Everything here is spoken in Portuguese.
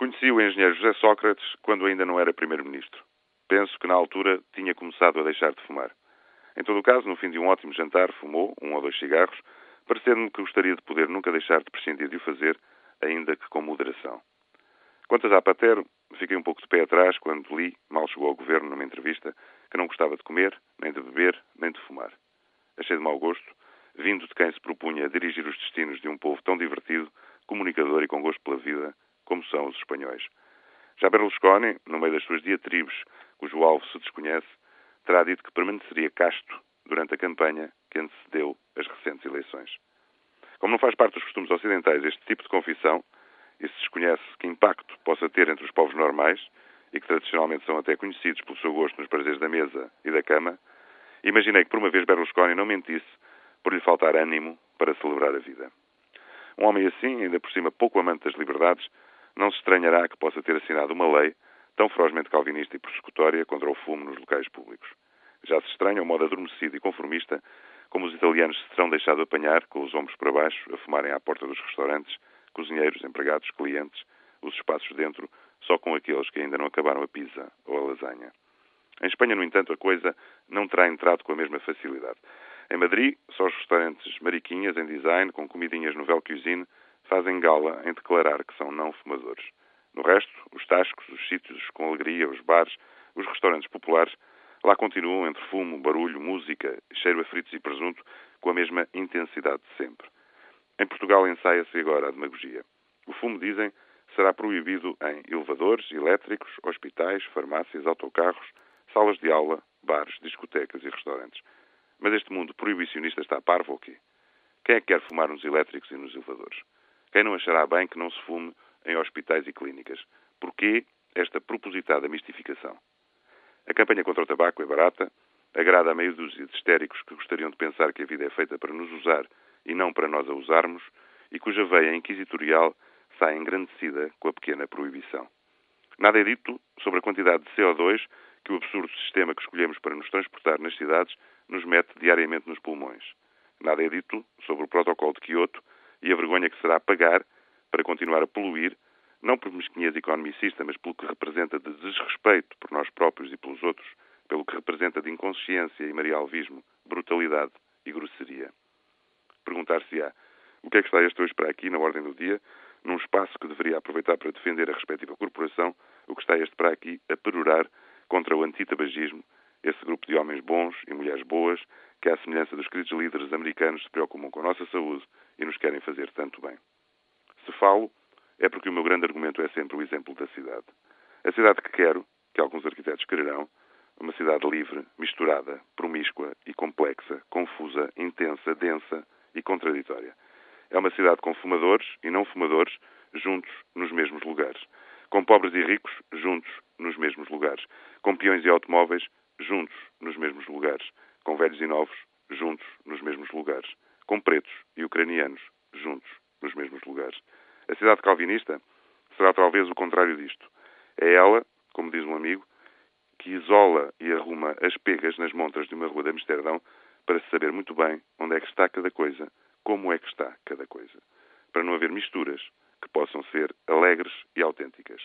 Conheci o engenheiro José Sócrates quando ainda não era primeiro-ministro. Penso que na altura tinha começado a deixar de fumar. Em todo o caso, no fim de um ótimo jantar, fumou um ou dois cigarros, parecendo-me que gostaria de poder nunca deixar de prescindir de o fazer, ainda que com moderação. Quanto a Zapatero, fiquei um pouco de pé atrás quando li, mal chegou ao governo numa entrevista, que não gostava de comer, nem de beber, nem de fumar. Achei de mau gosto, vindo de quem se propunha a dirigir os destinos de um povo tão divertido, comunicador e com gosto pela vida, como são os espanhóis. Já Berlusconi, no meio das suas diatribes, cujo alvo se desconhece, terá dito que permaneceria casto durante a campanha que antecedeu as recentes eleições. Como não faz parte dos costumes ocidentais este tipo de confissão, e se desconhece que impacto possa ter entre os povos normais, e que tradicionalmente são até conhecidos pelo seu gosto nos prazeres da mesa e da cama, imaginei que por uma vez Berlusconi não mentisse por lhe faltar ânimo para celebrar a vida. Um homem assim, ainda por cima pouco amante das liberdades, não se estranhará que possa ter assinado uma lei tão ferozmente calvinista e persecutória contra o fumo nos locais públicos. Já se estranha o modo adormecido e conformista como os italianos se terão deixado apanhar, com os ombros para baixo, a fumarem à porta dos restaurantes, cozinheiros, empregados, clientes, os espaços dentro, só com aqueles que ainda não acabaram a pizza ou a lasanha. Em Espanha, no entanto, a coisa não terá entrado com a mesma facilidade. Em Madrid, só os restaurantes mariquinhas em design, com comidinhas no Vel Cuisine, fazem gala em declarar que são não fumadores. No resto, os tascos, os sítios com alegria, os bares, os restaurantes populares, lá continuam entre fumo, barulho, música, cheiro a fritos e presunto, com a mesma intensidade de sempre. Em Portugal ensaia-se agora a demagogia. O fumo, dizem, será proibido em elevadores, elétricos, hospitais, farmácias, autocarros, salas de aula, bares, discotecas e restaurantes. Mas este mundo proibicionista está parvo quê? Quem é que quer fumar nos elétricos e nos elevadores? Quem não achará bem que não se fume em hospitais e clínicas? Porquê esta propositada mistificação? A campanha contra o tabaco é barata, agrada a meio dúzia de histéricos que gostariam de pensar que a vida é feita para nos usar e não para nós a usarmos, e cuja veia inquisitorial sai engrandecida com a pequena proibição. Nada é dito sobre a quantidade de CO2 que o absurdo sistema que escolhemos para nos transportar nas cidades nos mete diariamente nos pulmões. Nada é dito sobre o protocolo de Kyoto e a vergonha que será pagar para continuar a poluir, não por mesquinhez economicista, mas pelo que representa de desrespeito por nós próprios e pelos outros, pelo que representa de inconsciência e marialvismo, brutalidade e grosseria. Perguntar-se-á o que é que está este hoje para aqui, na ordem do dia, num espaço que deveria aproveitar para defender a respectiva corporação, o que está este para aqui a perorar contra o antitabagismo, esse grupo de homens bons e mulheres boas que, à semelhança dos queridos líderes americanos, se preocupam com a nossa saúde e nos querem fazer tanto bem. Se falo, é porque o meu grande argumento é sempre o exemplo da cidade. A cidade que quero, que alguns arquitetos quererão, uma cidade livre, misturada, promíscua e complexa, confusa, intensa, densa e contraditória. É uma cidade com fumadores e não fumadores juntos nos mesmos lugares. Com pobres e ricos juntos nos mesmos lugares. Com peões e automóveis juntos nos mesmos lugares. Com velhos e novos juntos nos mesmos lugares. Com pretos e ucranianos juntos nos mesmos lugares. A cidade calvinista será talvez o contrário disto. É ela, como diz um amigo, que isola e arruma as pegas nas montras de uma rua de Amsterdão para se saber muito bem onde é que está cada coisa, como é que está cada coisa, para não haver misturas que possam ser alegres e autênticas.